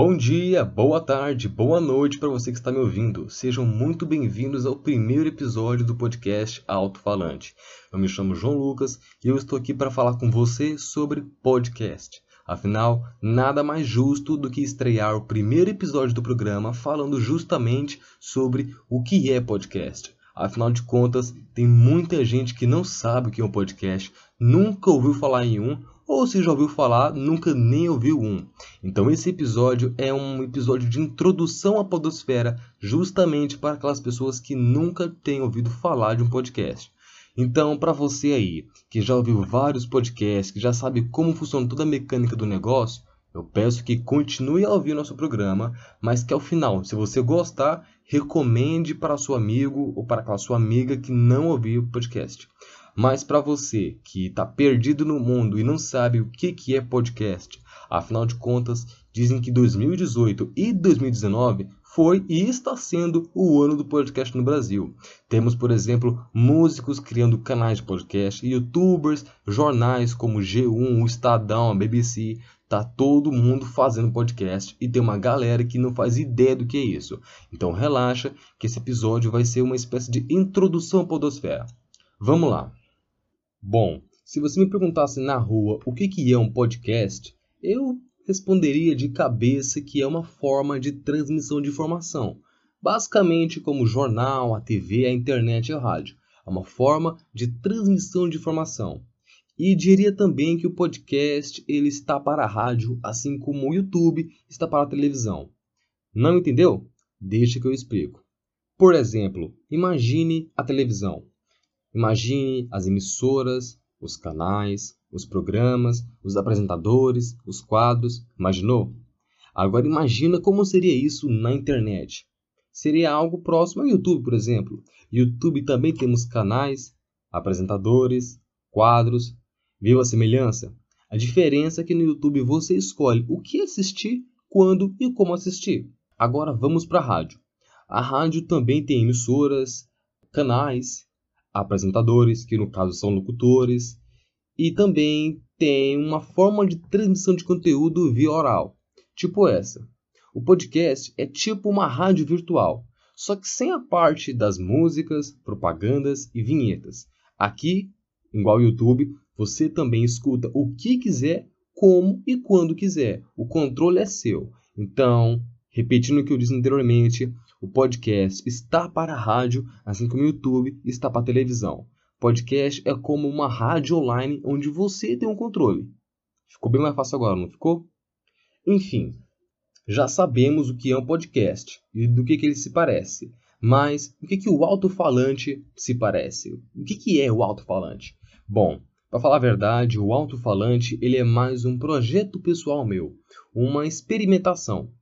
Bom dia, boa tarde, boa noite para você que está me ouvindo. Sejam muito bem-vindos ao primeiro episódio do podcast Alto Falante. Eu me chamo João Lucas e eu estou aqui para falar com você sobre podcast. Afinal, nada mais justo do que estrear o primeiro episódio do programa falando justamente sobre o que é podcast. Afinal de contas, tem muita gente que não sabe o que é um podcast, nunca ouviu falar em um ou se já ouviu falar, nunca nem ouviu um. Então esse episódio é um episódio de introdução à podosfera, justamente para aquelas pessoas que nunca têm ouvido falar de um podcast. Então, para você aí, que já ouviu vários podcasts, que já sabe como funciona toda a mecânica do negócio, eu peço que continue a ouvir nosso programa, mas que ao final, se você gostar, recomende para seu amigo ou para aquela sua amiga que não ouviu o podcast. Mas para você que está perdido no mundo e não sabe o que, que é podcast, afinal de contas, dizem que 2018 e 2019 foi e está sendo o ano do podcast no Brasil. Temos, por exemplo, músicos criando canais de podcast, youtubers, jornais como G1, o Estadão, a BBC, tá todo mundo fazendo podcast e tem uma galera que não faz ideia do que é isso. Então relaxa que esse episódio vai ser uma espécie de introdução à podosfera. Vamos lá. Bom, se você me perguntasse na rua o que, que é um podcast, eu responderia de cabeça que é uma forma de transmissão de informação. Basicamente como o jornal, a TV, a internet e a rádio. É uma forma de transmissão de informação. E diria também que o podcast ele está para a rádio, assim como o YouTube está para a televisão. Não entendeu? Deixa que eu explico. Por exemplo, imagine a televisão. Imagine as emissoras, os canais, os programas, os apresentadores, os quadros. Imaginou? Agora imagina como seria isso na internet. Seria algo próximo ao YouTube, por exemplo. YouTube também temos canais, apresentadores, quadros. Viu a semelhança? A diferença é que no YouTube você escolhe o que assistir, quando e como assistir. Agora vamos para a rádio. A rádio também tem emissoras, canais, apresentadores, que no caso são locutores, e também tem uma forma de transmissão de conteúdo via oral, tipo essa. O podcast é tipo uma rádio virtual, só que sem a parte das músicas, propagandas e vinhetas. Aqui, igual ao YouTube, você também escuta o que quiser, como e quando quiser. O controle é seu. Então, repetindo o que eu disse anteriormente, o podcast está para a rádio, assim como o YouTube está para a televisão. Podcast é como uma rádio online onde você tem um controle. Ficou bem mais fácil agora, não ficou? Enfim, já sabemos o que é um podcast e do que, que ele se parece. Mas o que, que o alto-falante se parece? O que, que é o alto-falante? Bom, para falar a verdade, o alto-falante ele é mais um projeto pessoal meu, uma experimentação.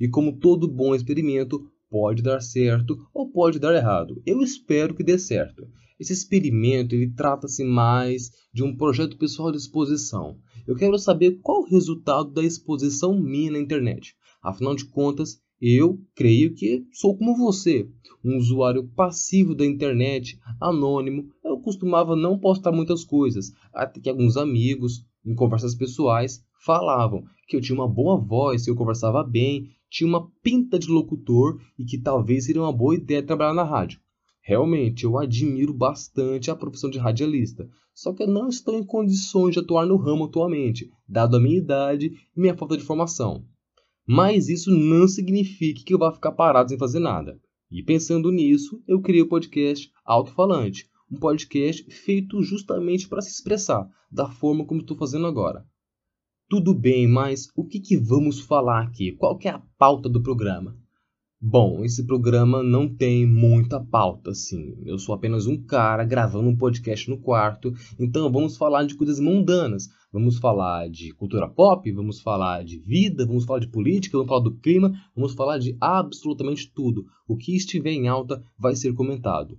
E como todo bom experimento, pode dar certo ou pode dar errado. Eu espero que dê certo. Esse experimento ele trata-se mais de um projeto pessoal de exposição. Eu quero saber qual o resultado da exposição minha na internet. Afinal de contas, eu creio que sou como você, um usuário passivo da internet, anônimo. Eu costumava não postar muitas coisas, até que alguns amigos, em conversas pessoais, falavam que eu tinha uma boa voz, que eu conversava bem, tinha uma pinta de locutor e que talvez seria uma boa ideia trabalhar na rádio. Realmente, eu admiro bastante a profissão de radialista, só que eu não estou em condições de atuar no ramo atualmente, dado a minha idade e minha falta de formação. Mas isso não significa que eu vá ficar parado sem fazer nada. E pensando nisso, eu criei o podcast Alto Falante, um podcast feito justamente para se expressar da forma como estou fazendo agora. Tudo bem, mas o que, que vamos falar aqui? Qual é a pauta do programa? Bom, esse programa não tem muita pauta, assim. Eu sou apenas um cara gravando um podcast no quarto, então vamos falar de coisas mundanas. Vamos falar de cultura pop, vamos falar de vida, vamos falar de política, vamos falar do clima, vamos falar de absolutamente tudo. O que estiver em alta vai ser comentado.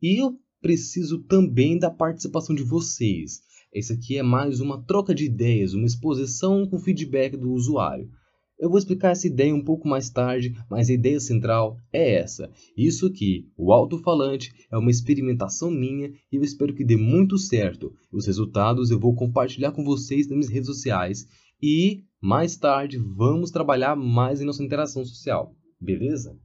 E eu preciso também da participação de vocês. Esse aqui é mais uma troca de ideias, uma exposição com feedback do usuário. Eu vou explicar essa ideia um pouco mais tarde, mas a ideia central é essa. Isso aqui, o alto-falante, é uma experimentação minha e eu espero que dê muito certo. Os resultados eu vou compartilhar com vocês nas minhas redes sociais e mais tarde vamos trabalhar mais em nossa interação social, beleza?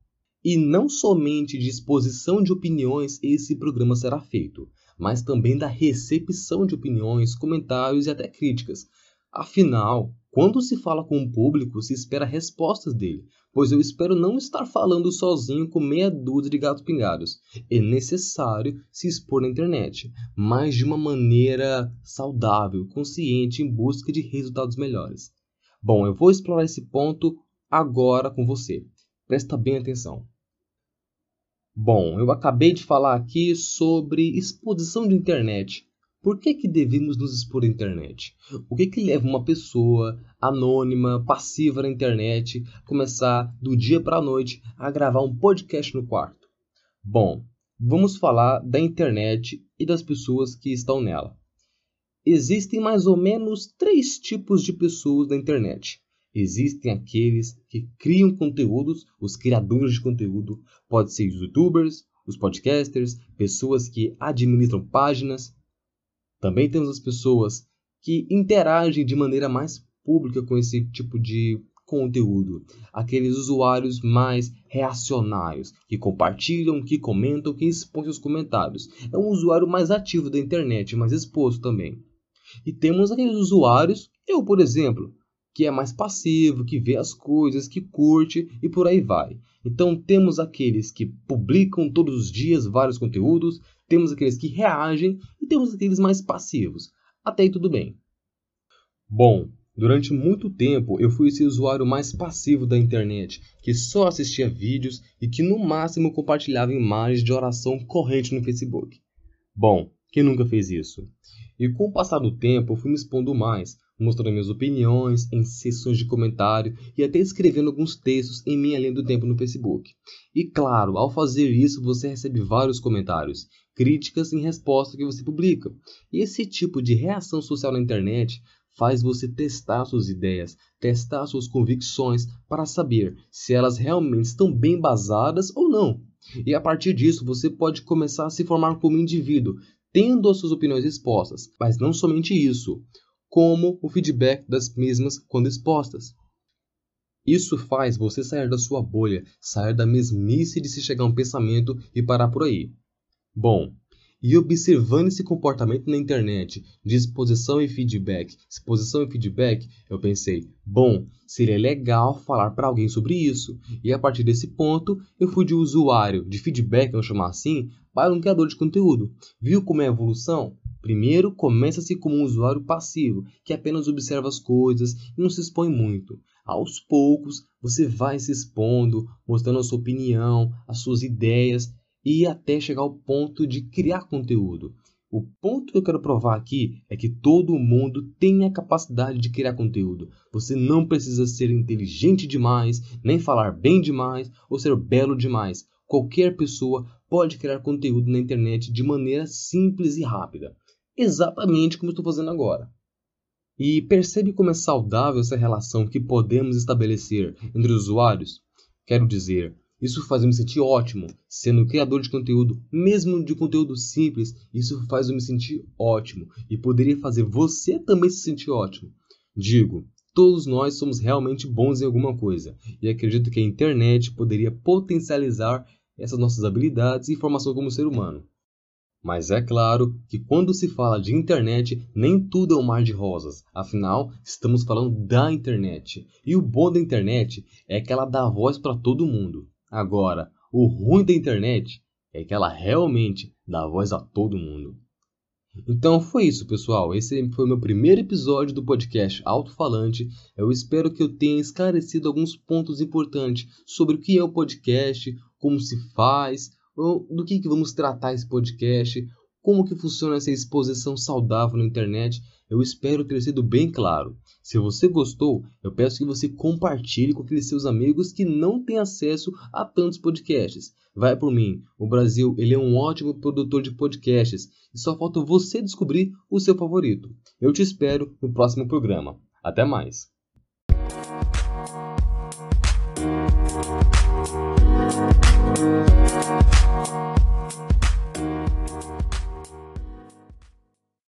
E não somente de exposição de opiniões esse programa será feito, mas também da recepção de opiniões, comentários e até críticas. Afinal, quando se fala com o público, se espera respostas dele, pois eu espero não estar falando sozinho com meia dúzia de gatos pingados. É necessário se expor na internet, mas de uma maneira saudável, consciente, em busca de resultados melhores. Bom, eu vou explorar esse ponto agora com você. Presta bem atenção. Bom, eu acabei de falar aqui sobre exposição de internet. Por que, que devemos nos expor à internet? O que, que leva uma pessoa anônima, passiva na internet, começar do dia para a noite a gravar um podcast no quarto? Bom, vamos falar da internet e das pessoas que estão nela. Existem mais ou menos três tipos de pessoas na internet. Existem aqueles que criam conteúdos, os criadores de conteúdo, pode ser os youtubers, os podcasters, pessoas que administram páginas. Também temos as pessoas que interagem de maneira mais pública com esse tipo de conteúdo, aqueles usuários mais reacionários, que compartilham, que comentam, que expõem seus comentários. É um usuário mais ativo da internet, mais exposto também. E temos aqueles usuários, eu por exemplo, que é mais passivo, que vê as coisas, que curte e por aí vai. Então temos aqueles que publicam todos os dias vários conteúdos, temos aqueles que reagem e temos aqueles mais passivos. Até aí tudo bem. Bom, durante muito tempo eu fui esse usuário mais passivo da internet, que só assistia vídeos e que no máximo compartilhava imagens de oração corrente no Facebook. Bom, quem nunca fez isso? E com o passar do tempo eu fui me expondo mais, mostrando minhas opiniões em sessões de comentário e até escrevendo alguns textos em minha linha do tempo no Facebook. E claro, ao fazer isso você recebe vários comentários, críticas em resposta que você publica. E esse tipo de reação social na internet faz você testar suas ideias, testar suas convicções para saber se elas realmente estão bem embasadas ou não. E a partir disso você pode começar a se formar como indivíduo, tendo as suas opiniões expostas. Mas não somente isso como o feedback das mesmas quando expostas. Isso faz você sair da sua bolha, sair da mesmice de se chegar a um pensamento e parar por aí. Bom, e observando esse comportamento na internet de exposição e feedback, exposição e feedback, eu pensei, bom, seria legal falar para alguém sobre isso. E a partir desse ponto, eu fui de usuário de feedback, vamos chamar assim, para um criador de conteúdo. Viu como é a evolução? Primeiro, começa-se como um usuário passivo, que apenas observa as coisas e não se expõe muito. Aos poucos, você vai se expondo, mostrando a sua opinião, as suas ideias e até chegar ao ponto de criar conteúdo. O ponto que eu quero provar aqui é que todo mundo tem a capacidade de criar conteúdo. Você não precisa ser inteligente demais, nem falar bem demais ou ser belo demais. Qualquer pessoa pode criar conteúdo na internet de maneira simples e rápida exatamente como estou fazendo agora. E percebe como é saudável essa relação que podemos estabelecer entre os usuários? Quero dizer, isso faz eu me sentir ótimo, sendo criador de conteúdo, mesmo de conteúdo simples, isso faz eu me sentir ótimo e poderia fazer você também se sentir ótimo. Digo, todos nós somos realmente bons em alguma coisa e acredito que a internet poderia potencializar essas nossas habilidades e formação como ser humano. Mas é claro que quando se fala de internet, nem tudo é um mar de rosas. Afinal, estamos falando da internet. E o bom da internet é que ela dá voz para todo mundo. Agora, o ruim da internet é que ela realmente dá voz a todo mundo. Então foi isso, pessoal. Esse foi o meu primeiro episódio do podcast Alto Falante. Eu espero que eu tenha esclarecido alguns pontos importantes sobre o que é o podcast, como se faz, do que, que vamos tratar esse podcast, como que funciona essa exposição saudável na internet. Eu espero ter sido bem claro. Se você gostou, eu peço que você compartilhe com aqueles seus amigos que não têm acesso a tantos podcasts. Vai por mim. O Brasil ele é um ótimo produtor de podcasts e só falta você descobrir o seu favorito. Eu te espero no próximo programa. Até mais.